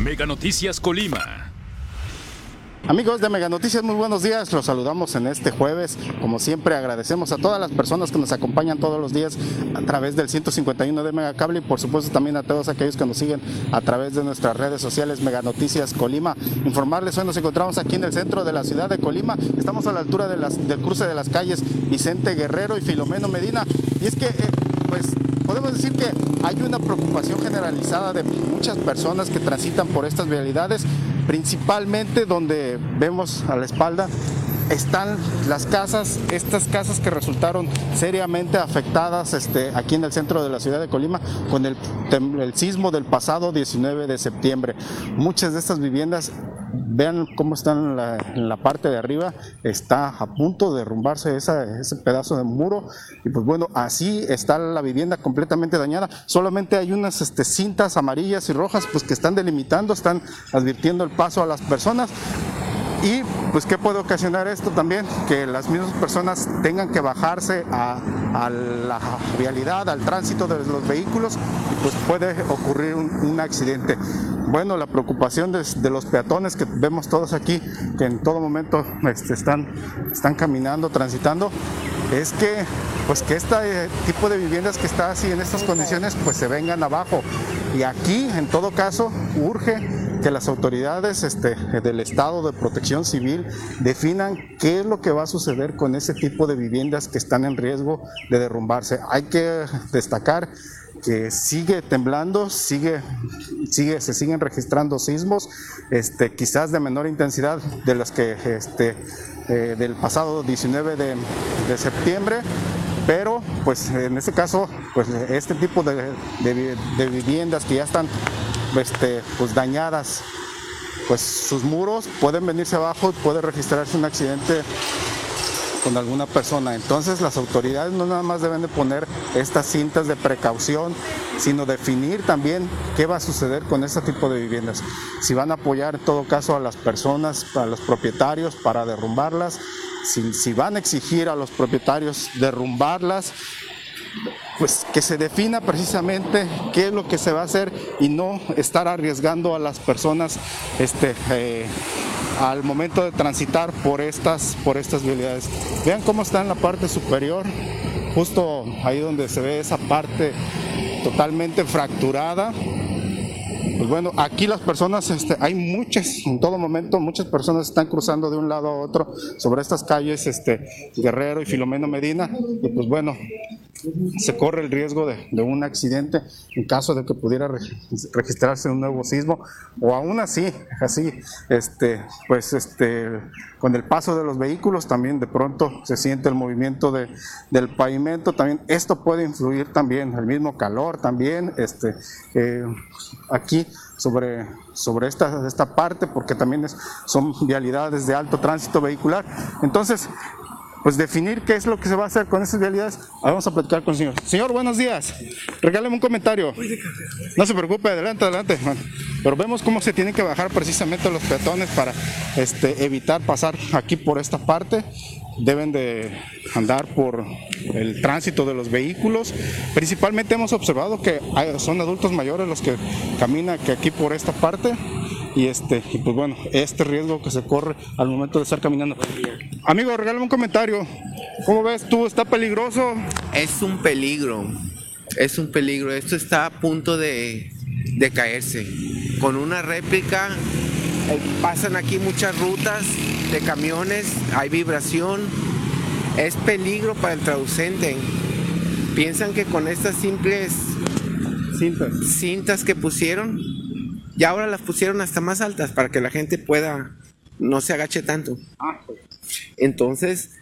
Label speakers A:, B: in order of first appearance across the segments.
A: Mega Noticias Colima.
B: Amigos de Mega Noticias, muy buenos días. Los saludamos en este jueves. Como siempre, agradecemos a todas las personas que nos acompañan todos los días a través del 151 de Mega Cable y por supuesto también a todos aquellos que nos siguen a través de nuestras redes sociales Mega Noticias Colima. Informarles, hoy nos encontramos aquí en el centro de la ciudad de Colima. Estamos a la altura del cruce de las calles Vicente Guerrero y Filomeno Medina. Y es que, eh, podemos decir que hay una preocupación generalizada de muchas personas que transitan por estas vialidades principalmente donde vemos a la espalda están las casas, estas casas que resultaron seriamente afectadas este, aquí en el centro de la ciudad de Colima con el, el sismo del pasado 19 de septiembre. Muchas de estas viviendas vean cómo están en la, parte de arriba, está a punto de derrumbarse ese pedazo de muro. Y pues bueno, así está la vivienda completamente dañada, solamente hay unas este, cintas amarillas y rojas pues que están delimitando, están advirtiendo el paso a las personas, y pues qué puede ocasionar esto también, que las mismas personas tengan que bajarse a, la vialidad, al tránsito de los vehículos y pues puede ocurrir un, accidente. Bueno, la preocupación de, los peatones que vemos todos aquí, que en todo momento este, están, están caminando, transitando, es que pues que este tipo de viviendas que está así en estas condiciones pues se vengan abajo. Y aquí en todo caso urge que las autoridades este, del Estado de Protección Civil definan qué es lo que va a suceder con ese tipo de viviendas que están en riesgo de derrumbarse. Hay que destacar que sigue temblando, sigue, sigue, se siguen registrando sismos, este, quizás de menor intensidad de los que este, eh, del pasado 19 de, septiembre, pero pues en este caso, pues este tipo de viviendas que ya están este, pues dañadas, pues sus muros pueden venirse abajo puede registrarse un accidente con alguna persona. Entonces las autoridades no nada más deben de poner estas cintas de precaución, sino definir también qué va a suceder con este tipo de viviendas. Si van a apoyar en todo caso a las personas, a los propietarios para derrumbarlas, si van a exigir a los propietarios derrumbarlas, pues que se defina precisamente qué es lo que se va a hacer y no estar arriesgando a las personas este, eh, al momento de transitar por estas, por estas vialidades. Vean cómo está en la parte superior, justo ahí donde se ve esa parte totalmente fracturada. Pues bueno, aquí las personas, este, hay muchas, en todo momento, muchas personas están cruzando de un lado a otro sobre estas calles, este, Guerrero y Filomeno Medina, y pues bueno, se corre el riesgo de, un accidente en caso de que pudiera registrarse un nuevo sismo o aún así, así, este, pues este, con el paso de los vehículos también de pronto se siente el movimiento de, del pavimento, también esto puede influir también, el mismo calor también, este, eh, aquí sobre, sobre esta, esta parte, porque también son vialidades de alto tránsito vehicular. Entonces, pues definir qué es lo que se va a hacer con esas vialidades. Vamos a platicar con el señor. Señor, buenos días. Regáleme un comentario. No se preocupe, adelante, adelante. Pero vemos cómo se tienen que bajar precisamente los peatones para este, evitar pasar aquí por esta parte. Deben de andar por el tránsito de los vehículos. Principalmente hemos observado que son adultos mayores los que caminan aquí por esta parte y este y pues bueno este riesgo que se corre al momento de estar caminando. Amigo regálame un comentario. Cómo ves tú está peligroso
C: es un peligro es un peligro. Esto está a punto de, de caerse. Con una réplica eh, pasan aquí muchas rutas de camiones hay vibración. Es peligro para el traducente. Piensan que con estas simples cintas, cintas que pusieron y ahora las pusieron hasta más altas para que la gente pueda, no se agache tanto. Ah, Entonces,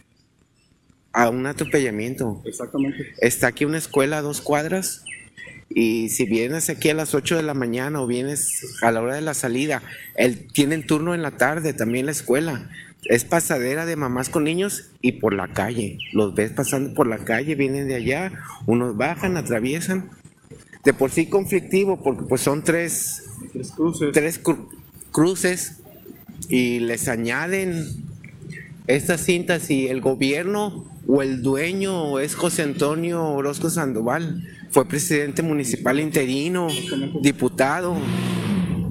C: a un atropellamiento.
B: Exactamente.
C: Está aquí una escuela a dos cuadras y si vienes aquí a las 8 de la mañana o vienes a la hora de la salida, el, tienen turno en la tarde también la escuela. Es pasadera de mamás con niños y por la calle. Los ves pasando por la calle, vienen de allá, unos bajan, atraviesan. De por sí conflictivo porque pues son tres Tres cruces. y les añaden estas cintas y el gobierno o el dueño es José Antonio Orozco Sandoval. Fue presidente municipal interino, diputado.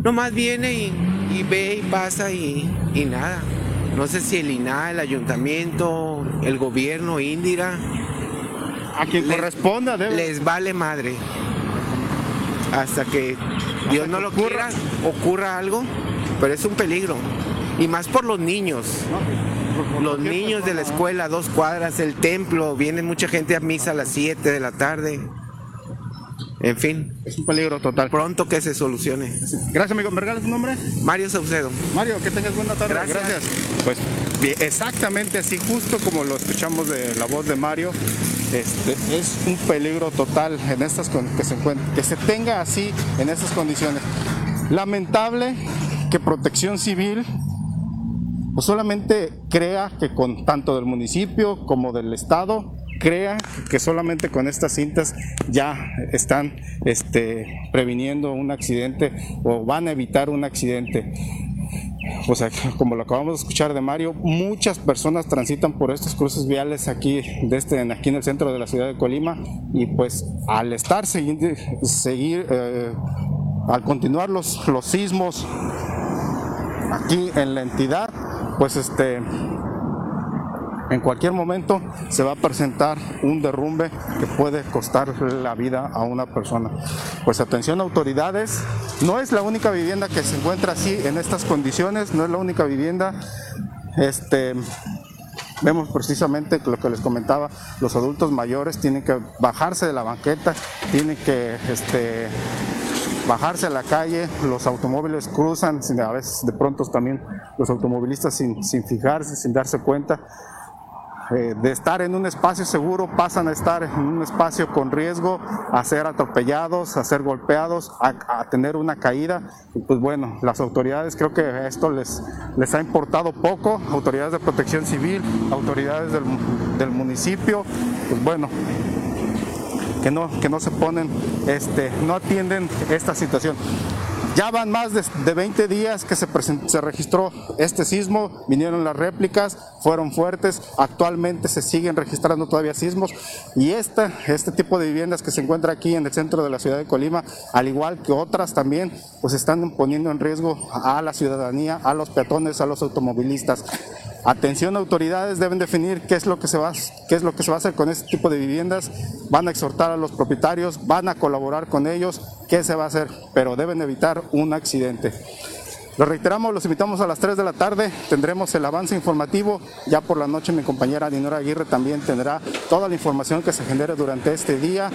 C: nomás viene y, ve y pasa y, nada. No sé si el INAH, el ayuntamiento, el gobierno, Indira.
B: A quien corresponda,
C: Les vale madre. Hasta que Dios no lo quiera, ocurra algo, pero es un peligro. Y más por los niños. los niños de la escuela, dos cuadras, el templo, viene mucha gente a misa a las 7 de la tarde. En fin.
B: Es un peligro total.
C: Pronto que se solucione.
B: Gracias, amigo. ¿Me regalas tu nombre?
C: Mario Saucedo.
B: Mario, que tengas buena tarde.
C: Gracias.
B: Pues exactamente así, justo como lo escuchamos de la voz de Mario, este, es un peligro total en estas que se que se tenga así en estas condiciones. Lamentable que Protección Civil pues solamente crea que con tanto del municipio como del estado crea que solamente con estas cintas ya están este, previniendo un accidente o van a evitar un accidente. Pues como lo acabamos de escuchar de Mario, muchas personas transitan por estos cruces viales aquí, de este, aquí en el centro de la ciudad de Colima y pues al estar seguir, seguir eh, al continuar los, los sismos aquí en la entidad, pues este en cualquier momento se va a presentar un derrumbe que puede costar la vida a una persona. Pues atención autoridades, no es la única vivienda que se encuentra así en estas condiciones, no es la única vivienda. Este, vemos precisamente lo que les comentaba, los adultos mayores tienen que bajarse de la banqueta, tienen que este, bajarse a la calle, los automóviles cruzan, a veces de pronto también los automovilistas sin, sin fijarse, sin darse cuenta. Eh, de estar en un espacio seguro pasan a estar en un espacio con riesgo, a ser atropellados, a ser golpeados, a, tener una caída. pues bueno, las autoridades creo que esto les, les ha importado poco, autoridades de protección civil, autoridades del, del municipio, pues bueno, que no, que no se ponen, este, no atienden esta situación. Ya van más de, 20 días que se, se, registró este sismo, vinieron las réplicas, fueron fuertes, actualmente se siguen registrando todavía sismos y esta, este tipo de viviendas que se encuentra aquí en el centro de la ciudad de Colima, al igual que otras también, pues están poniendo en riesgo a la ciudadanía, a los peatones, a los automovilistas. Atención autoridades, deben definir qué es lo que se va, qué es lo que se va a hacer con este tipo de viviendas, van a exhortar a los propietarios, van a colaborar con ellos, qué se va a hacer, pero deben evitar un accidente. Lo reiteramos, los invitamos a las 3 de la tarde, tendremos el avance informativo, ya por la noche mi compañera Dinora Aguirre también tendrá toda la información que se genere durante este día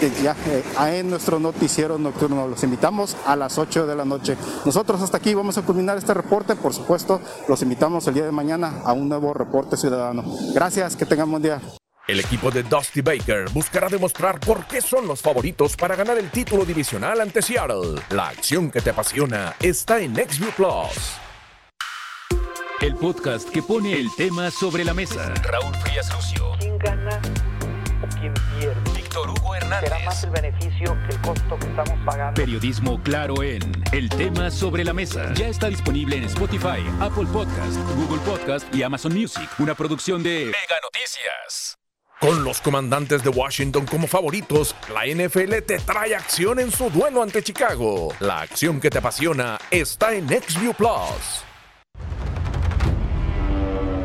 B: en nuestro noticiero nocturno. Los invitamos a las 8 de la noche. Nosotros hasta aquí vamos a culminar este reporte, por supuesto, los invitamos el día de mañana a un nuevo reporte ciudadano. Gracias, que tengan buen día.
A: El equipo de Dusty Baker buscará demostrar por qué son los favoritos para ganar el título divisional ante Seattle. La acción que te apasiona está en XView Plus. El podcast que pone el tema sobre la mesa. Raúl Frías Lucio.
D: ¿Quién gana o quién pierde?
A: Víctor Hugo Hernández.
D: Será más el beneficio que el costo que estamos pagando.
A: Periodismo claro en El tema sobre la mesa. Ya está disponible en Spotify, Apple Podcast, Google Podcast y Amazon Music. Una producción de Mega Noticias. Con los comandantes de Washington como favoritos, la NFL te trae acción en su duelo ante Chicago. La acción que te apasiona está en XView Plus.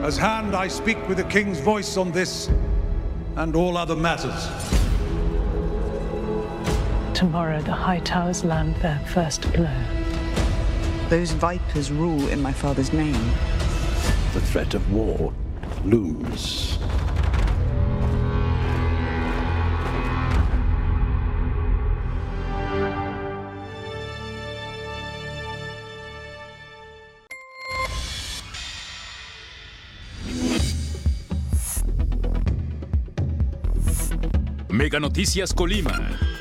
E: As hand, I speak with the King's voice on this and all other matters.
F: Tomorrow, the High Towers land their first blow.
G: Those vipers rule in my father's name.
H: The threat of war looms.
A: Mega Noticias Colima.